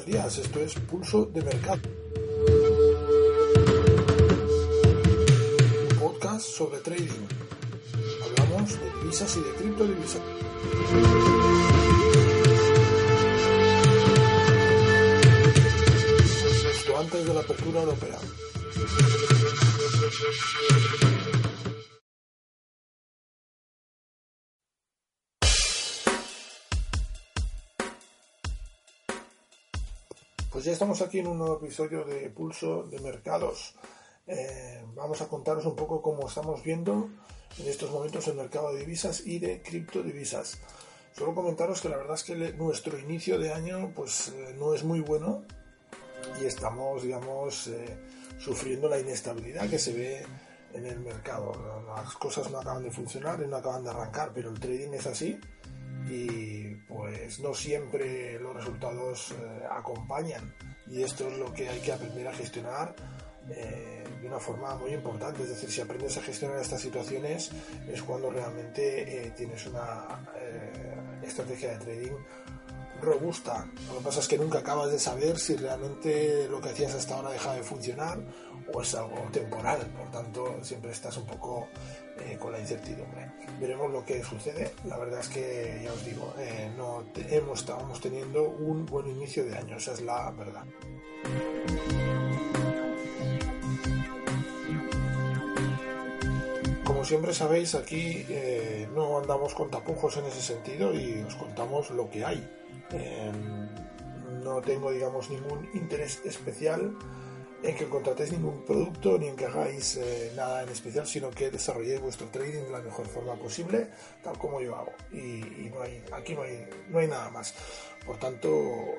buenos días. Esto es Pulso de Mercado. Un podcast sobre trading. Hablamos de divisas y de criptodivisas. Esto antes de la apertura europea. Pues ya estamos aquí en un nuevo episodio de Pulso de Mercados. Eh, vamos a contaros un poco cómo estamos viendo en estos momentos el mercado de divisas y de criptodivisas. Solo comentaros que la verdad es que nuestro inicio de año pues eh, no es muy bueno y estamos, digamos, eh, sufriendo la inestabilidad que se ve en el mercado. Las cosas no acaban de funcionar y no acaban de arrancar, pero el trading es así y pues no siempre los resultados eh, acompañan y esto es lo que hay que aprender a gestionar eh, de una forma muy importante. Es decir, si aprendes a gestionar estas situaciones es cuando realmente eh, tienes una estrategia de trading robusta. Lo que pasa es que nunca acabas de saber si realmente lo que hacías hasta ahora deja de funcionar o es algo temporal. Por tanto, siempre estás un poco eh, con la incertidumbre. Veremos lo que sucede. La verdad es que, ya os digo, eh, no hemos, estábamos teniendo un buen inicio de año. Esa es la verdad. Como siempre sabéis, aquí eh, no andamos con tapujos en ese sentido y os contamos lo que hay. No tengo, digamos, ningún interés especial en que contratéis ningún producto ni en que hagáis eh, nada en especial, sino que desarrolléis vuestro trading de la mejor forma posible, tal como yo hago. Y, no hay, aquí no hay, no hay nada más. Por tanto,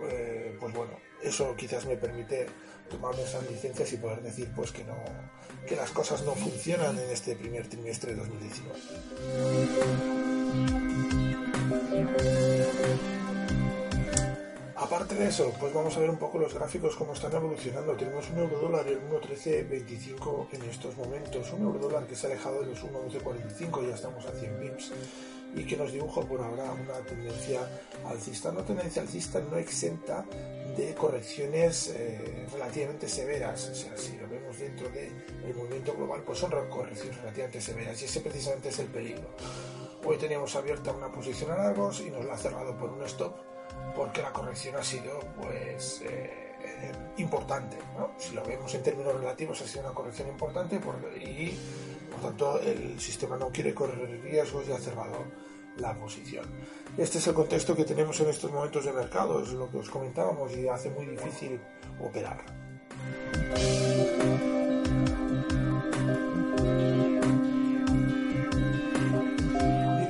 eh, pues bueno, eso quizás me permite tomarme esas licencias y poder decir pues que no que las cosas no funcionan en este primer trimestre de 2019. Aparte de eso, pues vamos a ver un poco los gráficos cómo están evolucionando. Tenemos un euro dólar en 1.1325 en estos momentos, un euro dólar que se ha alejado de los 1.1145, ya estamos a 100 pips y que nos dibuja por ahora una tendencia alcista, una tendencia alcista no exenta de correcciones eh, relativamente severas, o sea, si lo vemos dentro del movimiento global, pues son correcciones relativamente severas y ese precisamente es el peligro. Hoy teníamos abierta una posición a largos y nos la ha cerrado por un stop porque la corrección ha sido pues eh, importante. Si lo vemos en términos relativos ha sido una corrección importante y por tanto el sistema no quiere correr riesgos y ha cerrado la posición. Este es el contexto que tenemos en estos momentos de mercado, es lo que os comentábamos y hace muy difícil operar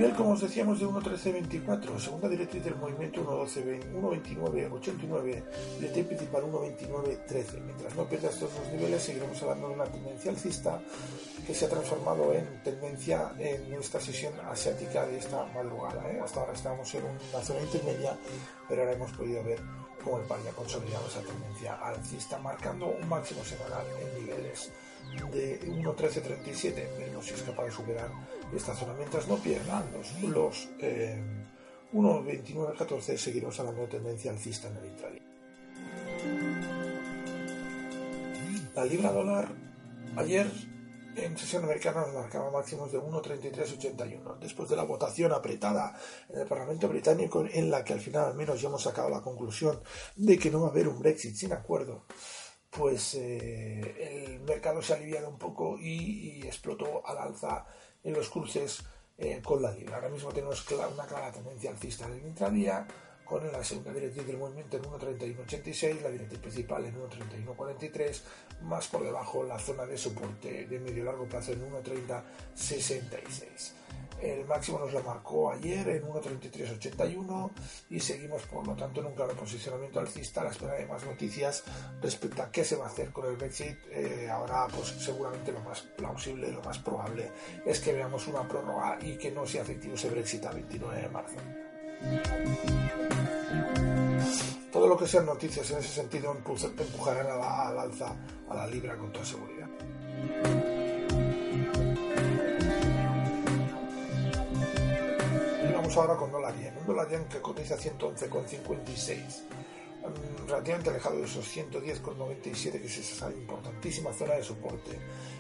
como os decíamos, de 1.1324, segunda directriz del movimiento 1.29.89, directriz principal 1.29.13. Mientras no pierda estos dos niveles, seguiremos hablando de una tendencia alcista que se ha transformado en tendencia en esta sesión asiática de esta madrugada. ¿eh? Hasta ahora estábamos en una zona intermedia, pero ahora hemos podido ver cómo el par ha consolidado esa tendencia alcista, marcando un máximo semanal en niveles de 1.1337. Veremos si es capaz de superar esta zona. Mientras no pierdan los, los eh, 1.2914, seguiremos hablando de tendencia alcista en el intraday. La libra dólar ayer en sesión americana nos marcaba máximos de 1.3381. Después de la votación apretada en el Parlamento británico, en la que al final al menos ya hemos sacado la conclusión de que no va a haber un Brexit sin acuerdo, pues eh, el mercado se ha aliviado un poco y, explotó al alza en los cruces eh, con la libra. Ahora mismo tenemos una clara tendencia alcista en el intradía, con la segunda directriz del movimiento en 1.3186, la directriz principal en 1.3143, más por debajo la zona de soporte de medio largo plazo en 1.3066. El máximo nos lo marcó ayer en 1.3381 y seguimos por lo tanto en un claro posicionamiento alcista a la espera de más noticias respecto a qué se va a hacer con el Brexit. Eh, ahora pues seguramente lo más plausible, lo más probable es que veamos una prórroga y que no sea efectivo ese Brexit a 29 de marzo. Todo lo que sean noticias en ese sentido empujarán al alza a la libra con toda seguridad. Ahora con dólar yen. Un dólar yen que cotiza 111,56. mm, relativamente alejado de esos 110,97 que es esa importantísima zona de soporte.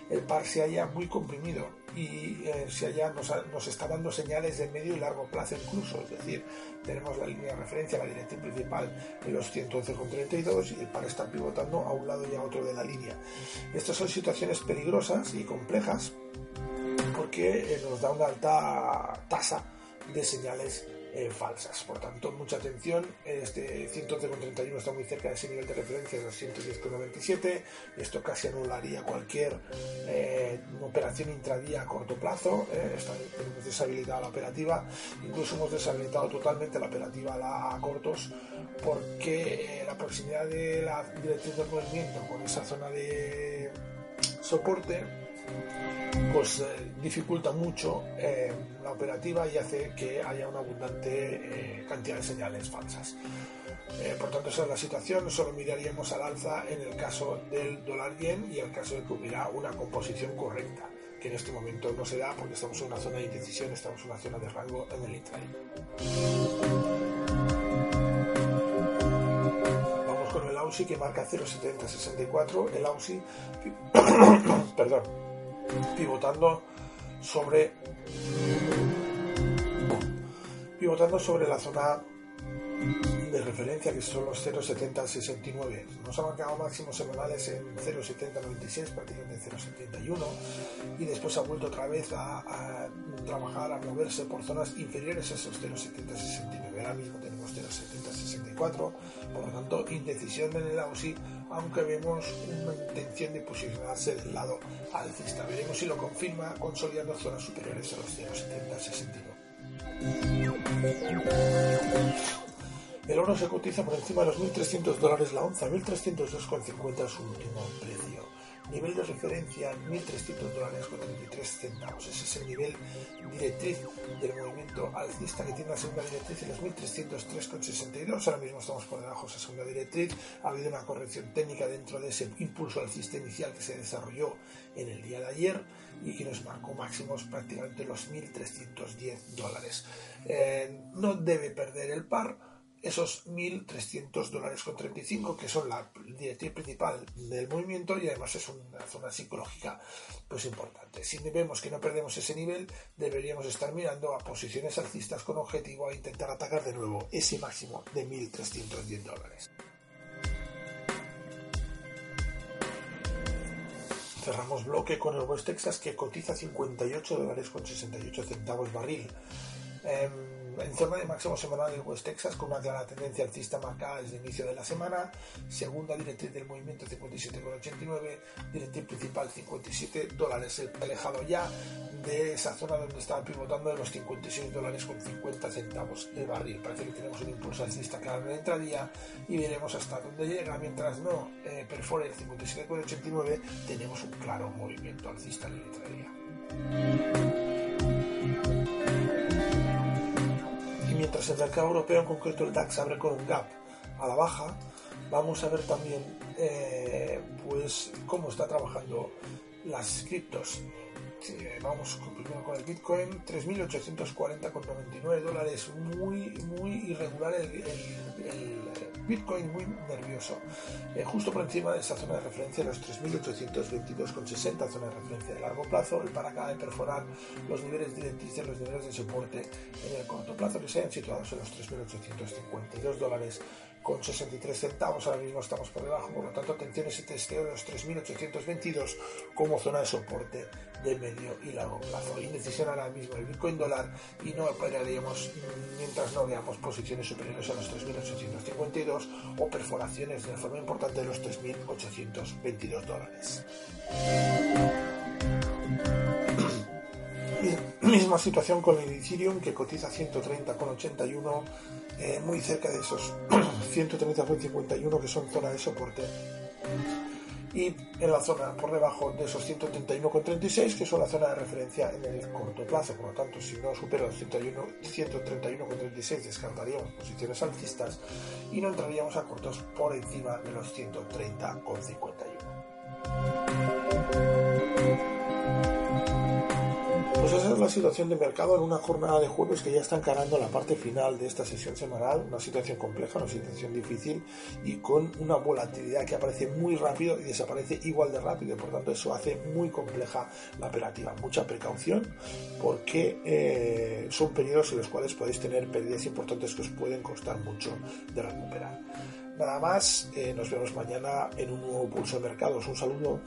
El par se halla muy comprimido y eh, se halla, nos, nos, está dando señales de medio y largo plazo incluso, es decir, tenemos la línea de referencia, la dirección principal en los 111,32 y el par está pivotando a un lado y a otro de la línea. Estas son situaciones peligrosas y complejas porque eh, nos da una alta tasa de señales eh, falsas. Por tanto, mucha atención. Este 111,31 está muy cerca de ese nivel de referencia de los 110,97. Esto casi anularía cualquier eh, operación intradía a corto plazo. Eh, hemos deshabilitado la operativa. Incluso hemos deshabilitado totalmente la operativa a, a cortos porque la proximidad de la dirección del movimiento con esa zona de soporte pues eh, dificulta mucho eh, la operativa y hace que haya una abundante eh, cantidad de señales falsas. por tanto, esa es la situación. Solo miraríamos al alza en el caso del dólar yen y en el caso de que hubiera una composición correcta, que en este momento no se da porque estamos en una zona de indecisión, estamos en una zona de rango en el intraday. Vamos con el AUSI que marca 0,7064. El AUSI, perdón pivotando sobre pivotando sobre la zona de referencia que son los 0,7069. Nos ha marcado máximos semanales en 0,7096, prácticamente 0,71 y después ha vuelto otra vez a, trabajar, a moverse por zonas inferiores a esos 0,7069. Ahora mismo tenemos 0,7064, por lo tanto indecisión en el AUSI, aunque vemos una intención de posicionarse del lado alcista. Veremos si lo confirma consolidando zonas superiores a los 0,7069. El oro se cotiza por encima de los 1.300 dólares la onza, 1.302,50 es su último precio. Nivel de referencia 1.300 dólares con 33 centavos. Ese es el nivel directriz del movimiento alcista que tiene la segunda directriz en los 1.303,62. Ahora mismo estamos por debajo de esa segunda directriz. Ha habido una corrección técnica dentro de ese impulso alcista inicial que se desarrolló en el día de ayer y que nos marcó máximos prácticamente los 1.310 dólares. Eh, no debe perder el par esos 1.300 dólares con 35 que son la directriz principal del movimiento y además es una zona psicológica pues importante. Si vemos que no perdemos ese nivel, deberíamos estar mirando a posiciones alcistas con objetivo a intentar atacar de nuevo ese máximo de 1.310 dólares. Cerramos bloque con el West Texas que cotiza 58 dólares con 68 centavos barril. Em, en zona de máximo semanal del West Texas con una clara tendencia alcista marcada desde el inicio de la semana, segunda directriz del movimiento 57,89, directriz principal 57 dólares, alejado ya de esa zona donde estaba pivotando de los 56 dólares con 50 centavos el barril. Parece que tenemos un impulso alcista claro en la entradía y veremos hasta dónde llega. Mientras no eh, perfore el 57,89 tenemos un claro movimiento alcista en la entradía. Mientras el mercado europeo, en concreto el DAX, abre con un gap a la baja, vamos a ver también eh, pues cómo está trabajando las criptos. vamos primero con el Bitcoin, 3.840,99 dólares, muy, muy irregular el, Bitcoin, muy nervioso. Eh, justo por encima de esa zona de referencia, los 3.822,60, zona de referencia de largo plazo, el para acá de perforar los niveles directrices, los niveles de soporte en el corto plazo que se hayan situado en los 3.852 dólares con 63 centavos, ahora mismo estamos por debajo, por lo tanto atención ese testeo de los 3.822 como zona de soporte de medio y largo plazo. Indecisión ahora mismo el Bitcoin dólar y no operaríamos mientras no veamos posiciones superiores a los 3.852 o perforaciones de forma importante de los 3.822 dólares. Misma situación con el Ethereum que cotiza 130,81 eh, muy cerca de esos 130,51 que son zona de soporte y en la zona por debajo de esos 131,36 que son la zona de referencia en el corto plazo. Por lo tanto, si no supera los 131,36 descartaríamos posiciones alcistas y no entraríamos a cortos por encima de los 130,51. Pues esa es la situación de mercado en una jornada de jueves que ya está encarando la parte final de esta sesión semanal, una situación compleja, una situación difícil y con una volatilidad que aparece muy rápido y desaparece igual de rápido, por tanto eso hace muy compleja la operativa. Mucha precaución porque eh, son periodos en los cuales podéis tener pérdidas importantes que os pueden costar mucho de recuperar. Nada más, eh, nos vemos mañana en un nuevo pulso de mercados. Un saludo.